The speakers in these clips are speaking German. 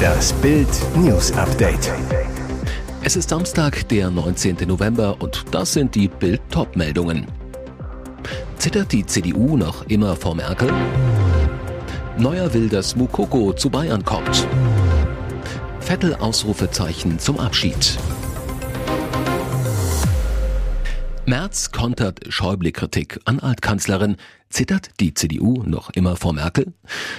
Das Bild News Update. Es ist Samstag, der 19. November und das sind die Bild meldungen Zittert die CDU noch immer vor Merkel? Neuer will, dass Mukoko zu Bayern kommt. Vettel Ausrufezeichen zum Abschied. Merz kontert Schäuble-Kritik an Altkanzlerin. Zittert die CDU noch immer vor Merkel?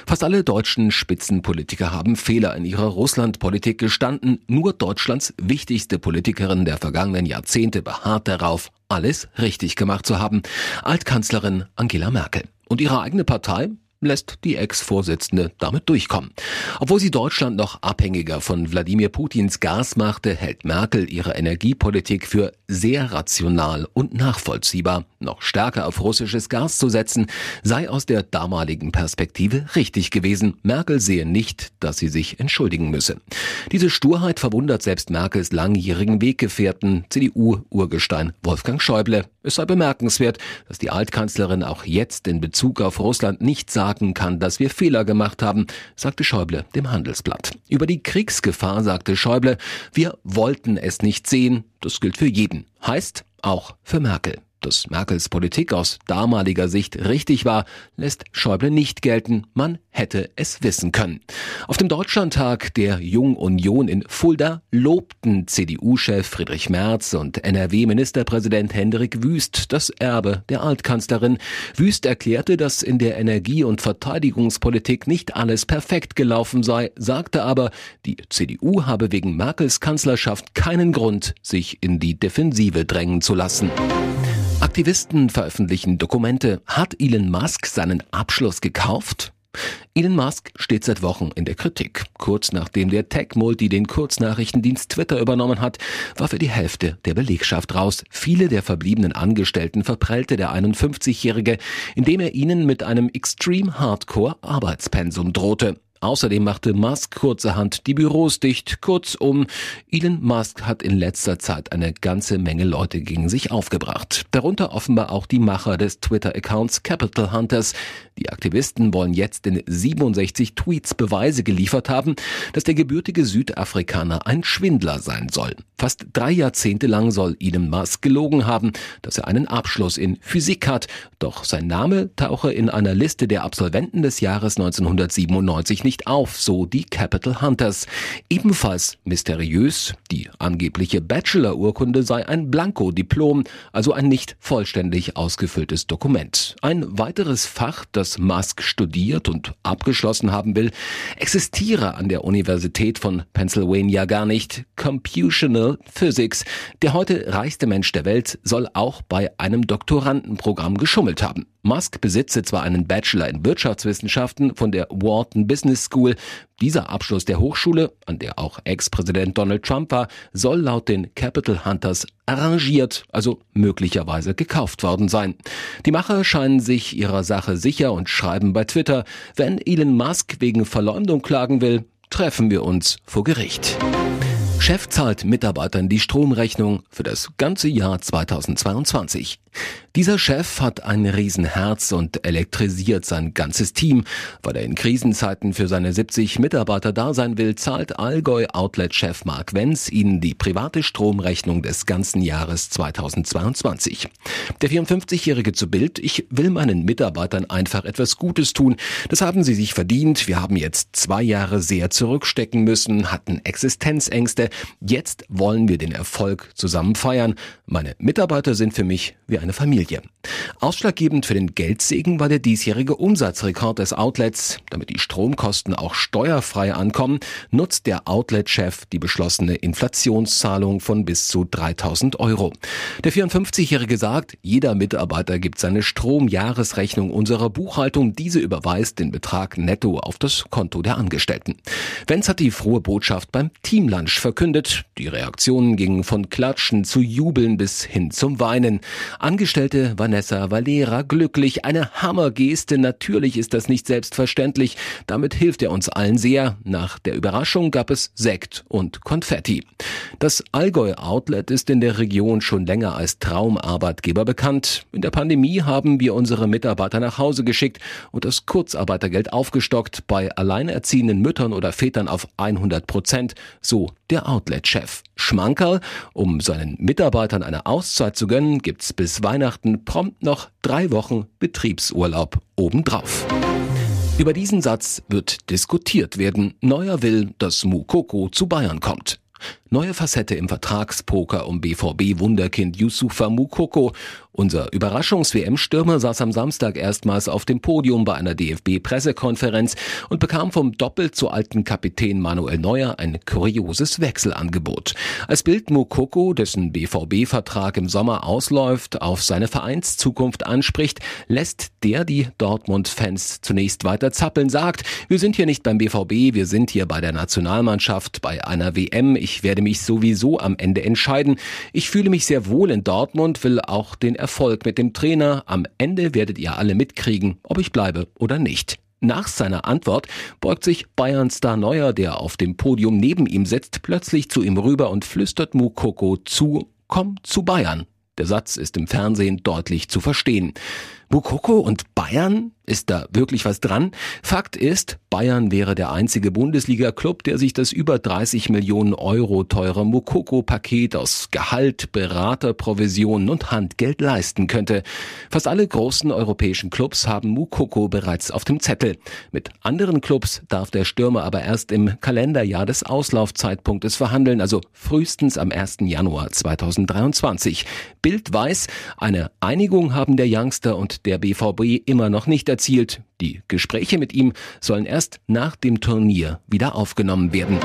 Fast alle deutschen Spitzenpolitiker haben Fehler in ihrer Russlandpolitik gestanden. Nur Deutschlands wichtigste Politikerin der vergangenen Jahrzehnte beharrt darauf, alles richtig gemacht zu haben. Altkanzlerin Angela Merkel. Und ihre eigene Partei lässt die Ex-Vorsitzende damit durchkommen. Obwohl sie Deutschland noch abhängiger von Wladimir Putins Gas machte, hält Merkel ihre Energiepolitik für sehr rational und nachvollziehbar. Noch stärker auf russisches Gas zu setzen, sei aus der damaligen Perspektive richtig gewesen. Merkel sehe nicht, dass sie sich entschuldigen müsse. Diese Sturheit verwundert selbst Merkels langjährigen Weggefährten, CDU-Urgestein Wolfgang Schäuble. Es sei bemerkenswert, dass die Altkanzlerin auch jetzt in Bezug auf Russland nicht sagen kann, dass wir Fehler gemacht haben, sagte Schäuble dem Handelsblatt. Über die Kriegsgefahr sagte Schäuble, wir wollten es nicht sehen, das gilt für jeden. Heißt auch für Merkel. Dass Merkels Politik aus damaliger Sicht richtig war, lässt Schäuble nicht gelten. Man hätte es wissen können. Auf dem Deutschlandtag der Jung Union in Fulda lobten CDU-Chef Friedrich Merz und NRW-Ministerpräsident Hendrik Wüst das Erbe der Altkanzlerin. Wüst erklärte, dass in der Energie- und Verteidigungspolitik nicht alles perfekt gelaufen sei, sagte aber, die CDU habe wegen Merkels Kanzlerschaft keinen Grund, sich in die Defensive drängen zu lassen. Aktivisten veröffentlichen Dokumente. Hat Elon Musk seinen Abschluss gekauft? Elon Musk steht seit Wochen in der Kritik. Kurz nachdem der Tech-Multi den Kurznachrichtendienst Twitter übernommen hat, war für die Hälfte der Belegschaft raus. Viele der verbliebenen Angestellten verprellte der 51-Jährige, indem er ihnen mit einem Extreme Hardcore Arbeitspensum drohte. Außerdem machte Musk kurzerhand die Büros dicht. Kurzum, Elon Musk hat in letzter Zeit eine ganze Menge Leute gegen sich aufgebracht. Darunter offenbar auch die Macher des Twitter-Accounts Capital Hunters. Die Aktivisten wollen jetzt in 67 Tweets Beweise geliefert haben, dass der gebürtige Südafrikaner ein Schwindler sein soll. Fast drei Jahrzehnte lang soll Elon Musk gelogen haben, dass er einen Abschluss in Physik hat. Doch sein Name tauche in einer Liste der Absolventen des Jahres 1997 nicht nicht auf, so die Capital Hunters. Ebenfalls mysteriös, die angebliche Bachelor-Urkunde sei ein Blanko-Diplom, also ein nicht vollständig ausgefülltes Dokument. Ein weiteres Fach, das Musk studiert und abgeschlossen haben will, existiere an der Universität von Pennsylvania gar nicht. Computational Physics. Der heute reichste Mensch der Welt soll auch bei einem Doktorandenprogramm geschummelt haben. Musk besitze zwar einen Bachelor in Wirtschaftswissenschaften von der Wharton Business School. Dieser Abschluss der Hochschule, an der auch Ex-Präsident Donald Trump war, soll laut den Capital Hunters arrangiert, also möglicherweise gekauft worden sein. Die Macher scheinen sich ihrer Sache sicher und schreiben bei Twitter, wenn Elon Musk wegen Verleumdung klagen will, treffen wir uns vor Gericht. Chef zahlt Mitarbeitern die Stromrechnung für das ganze Jahr 2022. Dieser Chef hat ein Riesenherz und elektrisiert sein ganzes Team. Weil er in Krisenzeiten für seine 70 Mitarbeiter da sein will, zahlt Allgäu Outlet-Chef Mark Wenz ihnen die private Stromrechnung des ganzen Jahres 2022. Der 54-Jährige zu Bild, ich will meinen Mitarbeitern einfach etwas Gutes tun. Das haben sie sich verdient. Wir haben jetzt zwei Jahre sehr zurückstecken müssen, hatten Existenzängste. Jetzt wollen wir den Erfolg zusammen feiern. Meine Mitarbeiter sind für mich wie eine Familie. Ausschlaggebend für den Geldsegen war der diesjährige Umsatzrekord des Outlets. Damit die Stromkosten auch steuerfrei ankommen, nutzt der Outlet-Chef die beschlossene Inflationszahlung von bis zu 3000 Euro. Der 54-Jährige sagt, jeder Mitarbeiter gibt seine Stromjahresrechnung unserer Buchhaltung. Diese überweist den Betrag netto auf das Konto der Angestellten. Wenz hat die frohe Botschaft beim Teamlunch verkündet verkündet. Die Reaktionen gingen von Klatschen zu Jubeln bis hin zum Weinen. Angestellte Vanessa Valera glücklich, eine Hammergeste. Natürlich ist das nicht selbstverständlich. Damit hilft er uns allen sehr. Nach der Überraschung gab es Sekt und Konfetti. Das Allgäu Outlet ist in der Region schon länger als Traumarbeitgeber bekannt. In der Pandemie haben wir unsere Mitarbeiter nach Hause geschickt und das Kurzarbeitergeld aufgestockt bei alleinerziehenden Müttern oder Vätern auf 100 Prozent, so der Outlet-Chef. Schmankerl, um seinen Mitarbeitern eine Auszeit zu gönnen, gibt's bis Weihnachten prompt noch drei Wochen Betriebsurlaub obendrauf. Über diesen Satz wird diskutiert werden. Neuer will, dass Mukoko zu Bayern kommt. Neue Facette im Vertragspoker um BVB-Wunderkind Yusufa Mukoko. Unser Überraschungs-WM-Stürmer saß am Samstag erstmals auf dem Podium bei einer DFB-Pressekonferenz und bekam vom doppelt so alten Kapitän Manuel Neuer ein kurioses Wechselangebot. Als Bild Mukoko, dessen BVB-Vertrag im Sommer ausläuft, auf seine Vereinszukunft anspricht, lässt der die Dortmund-Fans zunächst weiter zappeln, sagt, wir sind hier nicht beim BVB, wir sind hier bei der Nationalmannschaft, bei einer WM, ich werde mich sowieso am Ende entscheiden. Ich fühle mich sehr wohl in Dortmund, will auch den Erfolg mit dem Trainer. Am Ende werdet ihr alle mitkriegen, ob ich bleibe oder nicht. Nach seiner Antwort beugt sich Bayern-Star Neuer, der auf dem Podium neben ihm sitzt, plötzlich zu ihm rüber und flüstert Mukoko zu, komm zu Bayern. Der Satz ist im Fernsehen deutlich zu verstehen. Mukoko und Bayern? Ist da wirklich was dran? Fakt ist, Bayern wäre der einzige Bundesliga-Club, der sich das über 30 Millionen Euro teure Mukoko-Paket aus Gehalt, Beraterprovisionen und Handgeld leisten könnte. Fast alle großen europäischen Clubs haben Mukoko bereits auf dem Zettel. Mit anderen Clubs darf der Stürmer aber erst im Kalenderjahr des Auslaufzeitpunktes verhandeln, also frühestens am 1. Januar 2023. Bild weiß, eine Einigung haben der Youngster und der BVB immer noch nicht erzielt. Die Gespräche mit ihm sollen erst nach dem Turnier wieder aufgenommen werden.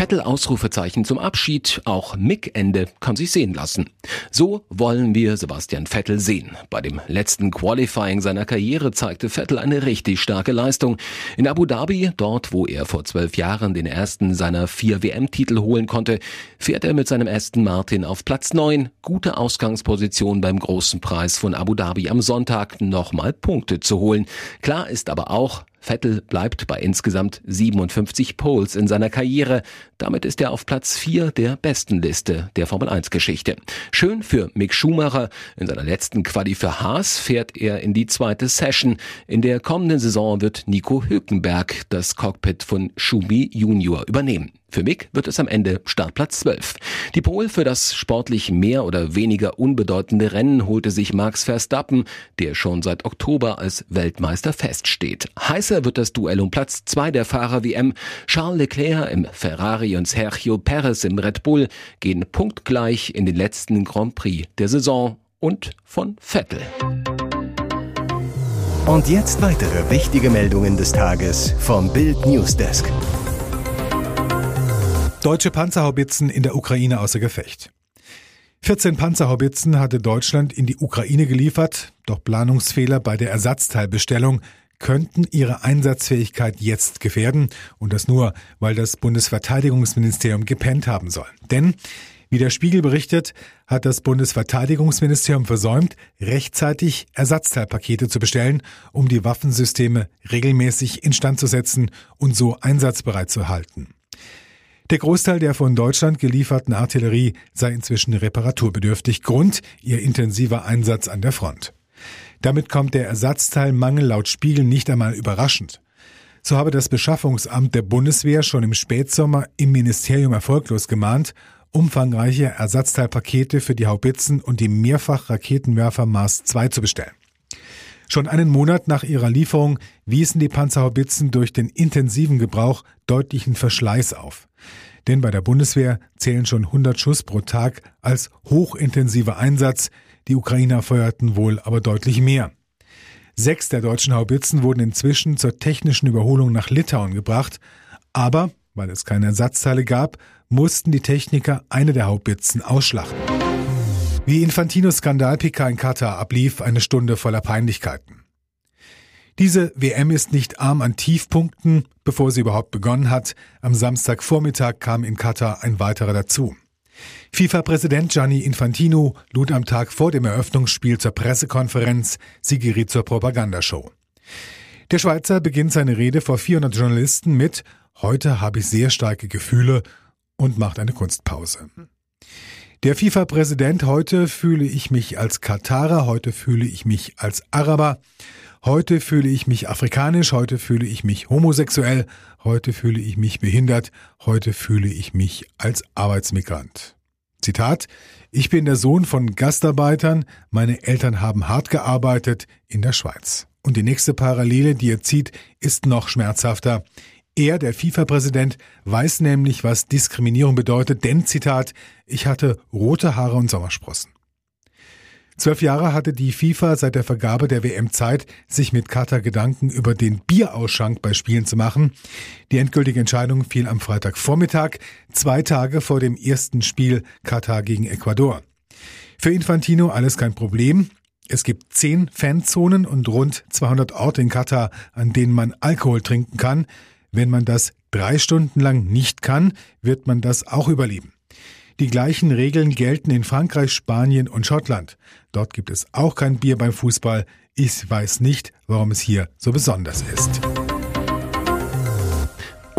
Vettel Ausrufezeichen zum Abschied, auch Mick-Ende kann sich sehen lassen. So wollen wir Sebastian Vettel sehen. Bei dem letzten Qualifying seiner Karriere zeigte Vettel eine richtig starke Leistung. In Abu Dhabi, dort wo er vor zwölf Jahren den ersten seiner vier WM-Titel holen konnte, fährt er mit seinem Aston Martin auf Platz neun. Gute Ausgangsposition beim großen Preis von Abu Dhabi am Sonntag nochmal Punkte zu holen. Klar ist aber auch, Vettel bleibt bei insgesamt 57 Poles in seiner Karriere. Damit ist er auf Platz 4 der besten Liste der Formel 1 Geschichte. Schön für Mick Schumacher. In seiner letzten Quali für Haas fährt er in die zweite Session. In der kommenden Saison wird Nico Hülkenberg das Cockpit von Schumi Junior übernehmen. Für Mick wird es am Ende Startplatz 12. Die Pole für das sportlich mehr oder weniger unbedeutende Rennen holte sich Max Verstappen, der schon seit Oktober als Weltmeister feststeht. Heißer wird das Duell um Platz 2 der Fahrer-WM. Charles Leclerc im Ferrari und Sergio Perez im Red Bull gehen punktgleich in den letzten Grand Prix der Saison und von Vettel. Und jetzt weitere wichtige Meldungen des Tages vom Bild Newsdesk. Deutsche Panzerhaubitzen in der Ukraine außer Gefecht. 14 Panzerhaubitzen hatte Deutschland in die Ukraine geliefert, doch Planungsfehler bei der Ersatzteilbestellung könnten ihre Einsatzfähigkeit jetzt gefährden und das nur, weil das Bundesverteidigungsministerium gepennt haben soll. Denn wie der Spiegel berichtet, hat das Bundesverteidigungsministerium versäumt, rechtzeitig Ersatzteilpakete zu bestellen, um die Waffensysteme regelmäßig instand zu setzen und so einsatzbereit zu halten. Der Großteil der von Deutschland gelieferten Artillerie sei inzwischen reparaturbedürftig. Grund ihr intensiver Einsatz an der Front. Damit kommt der Ersatzteilmangel laut Spiegel nicht einmal überraschend. So habe das Beschaffungsamt der Bundeswehr schon im Spätsommer im Ministerium erfolglos gemahnt, umfangreiche Ersatzteilpakete für die Haubitzen und die Mehrfachraketenwerfer Mars 2 zu bestellen. Schon einen Monat nach ihrer Lieferung wiesen die Panzerhaubitzen durch den intensiven Gebrauch deutlichen Verschleiß auf. Denn bei der Bundeswehr zählen schon 100 Schuss pro Tag als hochintensiver Einsatz, die Ukrainer feuerten wohl aber deutlich mehr. Sechs der deutschen Haubitzen wurden inzwischen zur technischen Überholung nach Litauen gebracht, aber, weil es keine Ersatzteile gab, mussten die Techniker eine der Haubitzen ausschlachten. Wie Infantinos Skandal-PK in Katar ablief, eine Stunde voller Peinlichkeiten. Diese WM ist nicht arm an Tiefpunkten, bevor sie überhaupt begonnen hat. Am Samstagvormittag kam in Katar ein weiterer dazu. FIFA-Präsident Gianni Infantino lud am Tag vor dem Eröffnungsspiel zur Pressekonferenz. Sie geriet zur Propagandashow. Der Schweizer beginnt seine Rede vor 400 Journalisten mit Heute habe ich sehr starke Gefühle und macht eine Kunstpause. Der FIFA-Präsident, heute fühle ich mich als Katarer, heute fühle ich mich als Araber, heute fühle ich mich afrikanisch, heute fühle ich mich homosexuell, heute fühle ich mich behindert, heute fühle ich mich als Arbeitsmigrant. Zitat Ich bin der Sohn von Gastarbeitern, meine Eltern haben hart gearbeitet in der Schweiz. Und die nächste Parallele, die er zieht, ist noch schmerzhafter. Er, der FIFA-Präsident, weiß nämlich, was Diskriminierung bedeutet, denn, Zitat, ich hatte rote Haare und Sommersprossen. Zwölf Jahre hatte die FIFA seit der Vergabe der WM Zeit, sich mit Katar Gedanken über den Bierausschank bei Spielen zu machen. Die endgültige Entscheidung fiel am Freitagvormittag, zwei Tage vor dem ersten Spiel Katar gegen Ecuador. Für Infantino alles kein Problem. Es gibt zehn Fanzonen und rund 200 Orte in Katar, an denen man Alkohol trinken kann. Wenn man das drei Stunden lang nicht kann, wird man das auch überleben. Die gleichen Regeln gelten in Frankreich, Spanien und Schottland. Dort gibt es auch kein Bier beim Fußball. Ich weiß nicht, warum es hier so besonders ist.